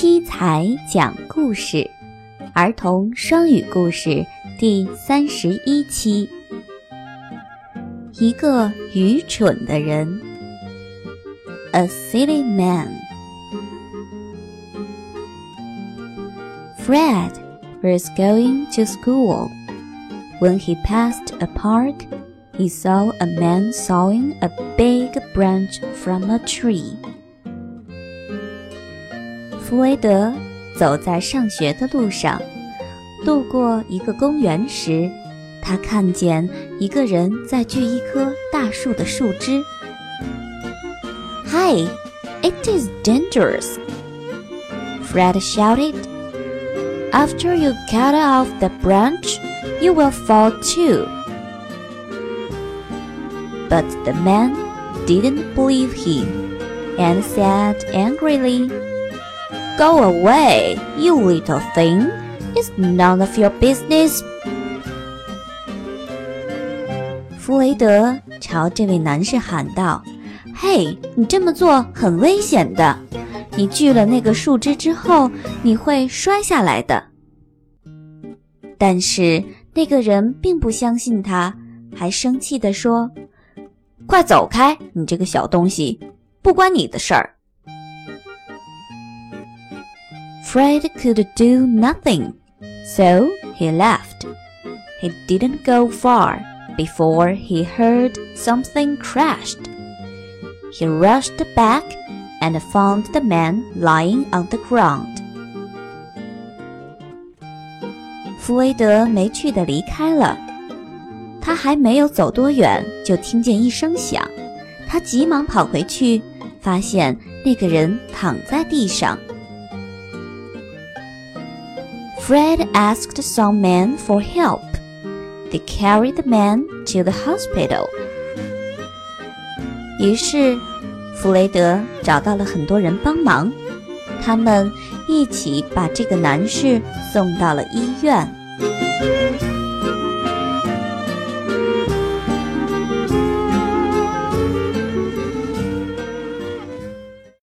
彩讲故事，儿童双语故事第三十一期。一个愚蠢的人，A silly man。Fred was going to school. When he passed a park, he saw a man sawing a big branch from a tree. 弗雷德走在上学的路上，路过一个公园时，他看见一个人在锯一棵大树的树枝。Hi, it is dangerous! Fred shouted. After you cut off the branch, you will fall too. But the man didn't believe him and said angrily, Go away, you little thing. It's none of your business. 弗雷德朝这位男士喊道：“嘿，你这么做很危险的。你锯了那个树枝之后，你会摔下来的。”但是那个人并不相信他，还生气地说：“快走开，你这个小东西，不关你的事儿。” Fred could do nothing, so he left. He didn't go far before he heard something crashed. He rushed back and found the man lying on the ground. 弗雷德没趣的离开了。他还没有走多远，就听见一声响。他急忙跑回去，发现那个人躺在地上。 Fred asked some men for help. They carried the man to the hospital. 于是，弗雷德找到了很多人帮忙，他们一起把这个男士送到了医院。